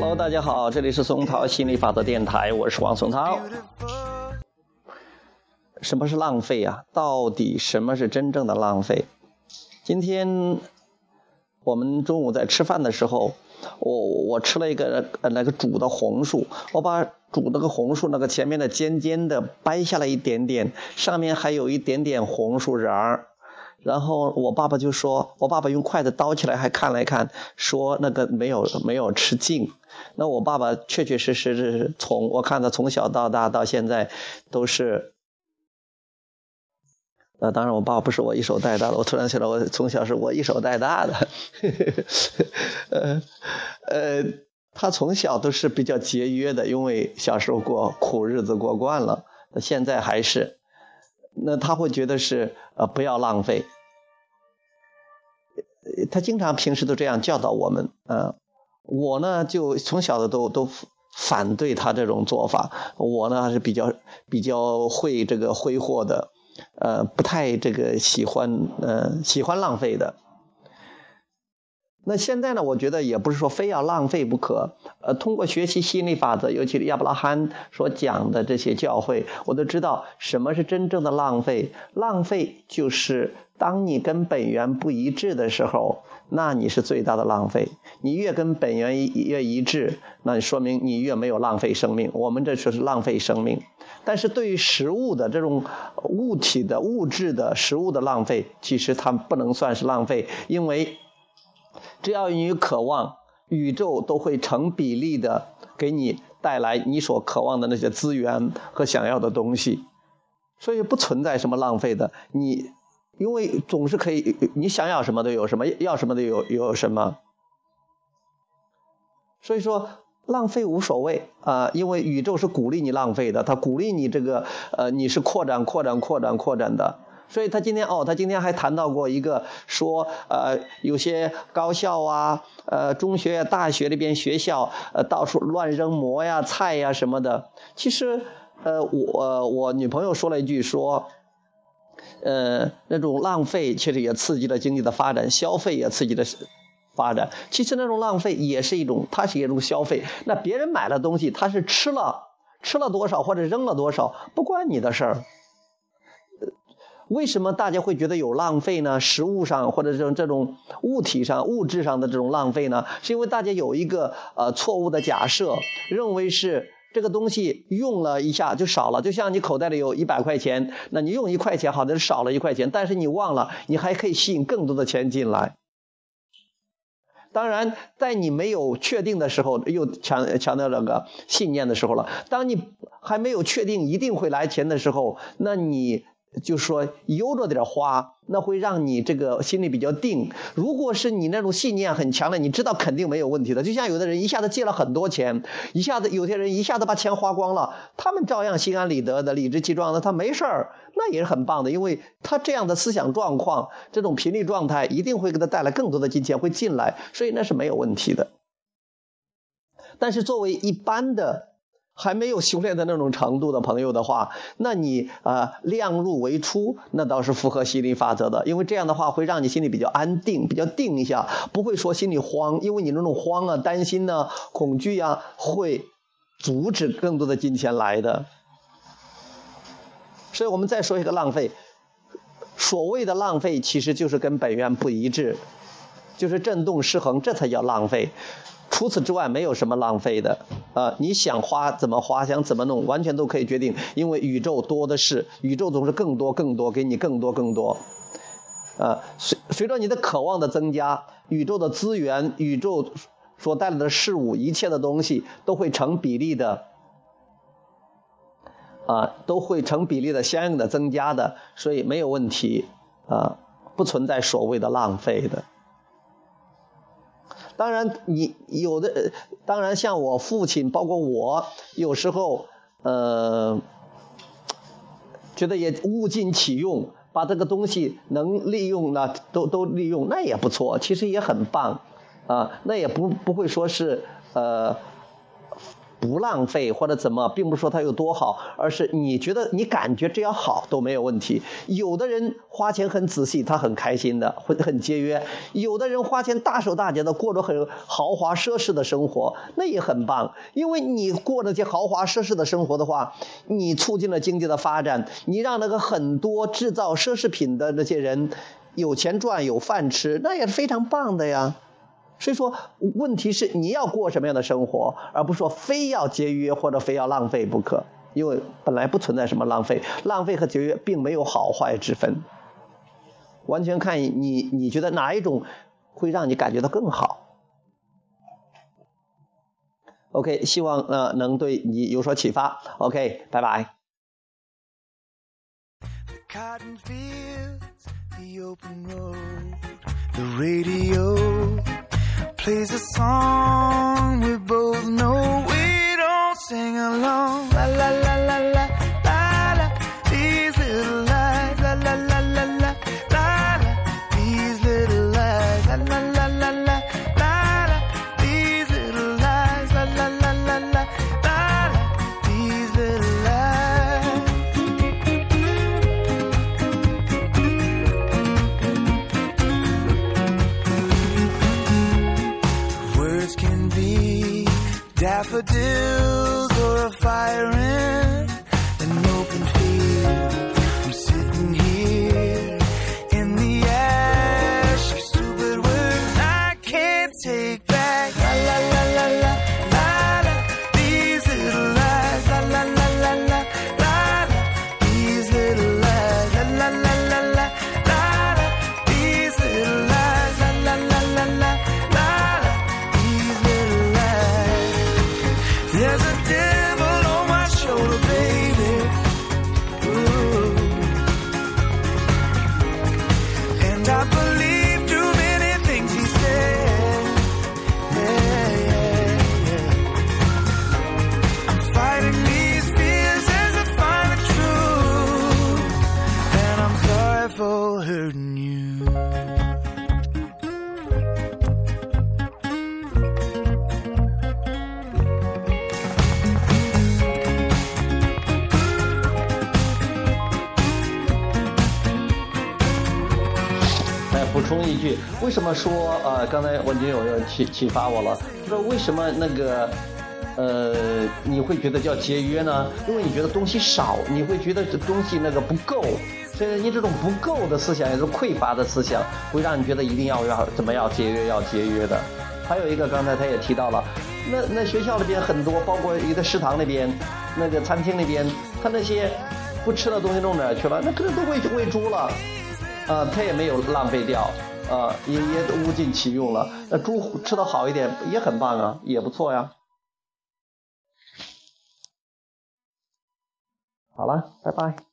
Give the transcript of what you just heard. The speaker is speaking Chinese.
Hello，大家好，这里是松涛心理法则电台，我是王松涛。什么是浪费啊？到底什么是真正的浪费？今天我们中午在吃饭的时候，我我吃了一个呃那个煮的红薯，我把煮那个红薯那个前面的尖尖的掰下来一点点，上面还有一点点红薯仁儿。然后我爸爸就说，我爸爸用筷子叨起来，还看了看，说那个没有没有吃尽。那我爸爸确确实实是从我看他从小到大到现在都是，呃，当然我爸爸不是我一手带大的，我突然想到我从小是我一手带大的，呃呃，他从小都是比较节约的，因为小时候过苦日子过惯了，现在还是。那他会觉得是呃不要浪费，他经常平时都这样教导我们啊。我呢就从小的都都反对他这种做法。我呢还是比较比较会这个挥霍的，呃不太这个喜欢呃喜欢浪费的。那现在呢？我觉得也不是说非要浪费不可。呃，通过学习心理法则，尤其是亚伯拉罕所讲的这些教诲，我都知道什么是真正的浪费。浪费就是当你跟本源不一致的时候，那你是最大的浪费。你越跟本源越一致，那说明你越没有浪费生命。我们这就是浪费生命。但是对于食物的这种物体的物质的食物的浪费，其实它不能算是浪费，因为。只要你渴望，宇宙都会成比例的给你带来你所渴望的那些资源和想要的东西，所以不存在什么浪费的。你因为总是可以，你想要什么都有什么，要什么都有有什么。所以说浪费无所谓啊，因为宇宙是鼓励你浪费的，它鼓励你这个呃，你是扩展、扩展、扩展、扩展的。所以他今天哦，他今天还谈到过一个说，呃，有些高校啊，呃，中学、大学里边学校，呃，到处乱扔馍呀、菜呀什么的。其实，呃，我我女朋友说了一句说，呃，那种浪费其实也刺激了经济的发展，消费也刺激了发展。其实那种浪费也是一种，它是一种消费。那别人买了东西，他是吃了吃了多少或者扔了多少，不关你的事儿。为什么大家会觉得有浪费呢？食物上或者这种这种物体上、物质上的这种浪费呢？是因为大家有一个呃错误的假设，认为是这个东西用了一下就少了，就像你口袋里有一百块钱，那你用一块钱，好像少了一块钱，但是你忘了，你还可以吸引更多的钱进来。当然，在你没有确定的时候，又强强调这个信念的时候了。当你还没有确定一定会来钱的时候，那你。就说悠着点花，那会让你这个心里比较定。如果是你那种信念很强的，你知道肯定没有问题的。就像有的人一下子借了很多钱，一下子有些人一下子把钱花光了，他们照样心安理得的、理直气壮的，他没事儿，那也是很棒的。因为他这样的思想状况、这种频率状态，一定会给他带来更多的金钱会进来，所以那是没有问题的。但是作为一般的。还没有修炼的那种程度的朋友的话，那你啊量入为出，那倒是符合心理法则的，因为这样的话会让你心里比较安定，比较定一下，不会说心里慌，因为你那种慌啊、担心呢、恐惧呀，会阻止更多的金钱来的。所以我们再说一个浪费，所谓的浪费其实就是跟本源不一致，就是振动失衡，这才叫浪费。除此之外，没有什么浪费的，啊，你想花怎么花，想怎么弄，完全都可以决定，因为宇宙多的是，宇宙总是更多更多，给你更多更多，啊，随随着你的渴望的增加，宇宙的资源，宇宙所带来的事物，一切的东西都会成比例的，啊，都会成比例的相应的增加的，所以没有问题，啊，不存在所谓的浪费的。当然，你有的，当然像我父亲，包括我，有时候，呃，觉得也物尽其用，把这个东西能利用呢，都都利用，那也不错，其实也很棒，啊，那也不不会说是，呃，不浪费或者怎么，并不是说它有多好，而是你觉得你感觉只要好都没有问题。有的人花钱很仔细，他很开心的，会很节约；有的人花钱大手大脚的，过着很豪华奢侈的生活，那也很棒。因为你过那些豪华奢侈的生活的话，你促进了经济的发展，你让那个很多制造奢侈品的那些人有钱赚、有饭吃，那也是非常棒的呀。所以说，问题是你要过什么样的生活，而不是说非要节约或者非要浪费不可。因为本来不存在什么浪费，浪费和节约并没有好坏之分，完全看你你觉得哪一种会让你感觉到更好。OK，希望呃能对你有所启发。OK，拜拜。Plays a song wheels fire firing. 补充一句，为什么说呃，刚才文军友又启启发我了，就说为什么那个呃，你会觉得叫节约呢？因为你觉得东西少，你会觉得这东西那个不够，所以你这种不够的思想，也是匮乏的思想，会让你觉得一定要要怎么要节约要节约的。还有一个，刚才他也提到了，那那学校里边很多，包括一个食堂那边，那个餐厅那边，他那些不吃的东西弄哪去了？那可能都喂喂猪了。呃，它也没有浪费掉，呃，也也物尽其用了。那猪吃的好一点也很棒啊，也不错呀。好了，拜拜。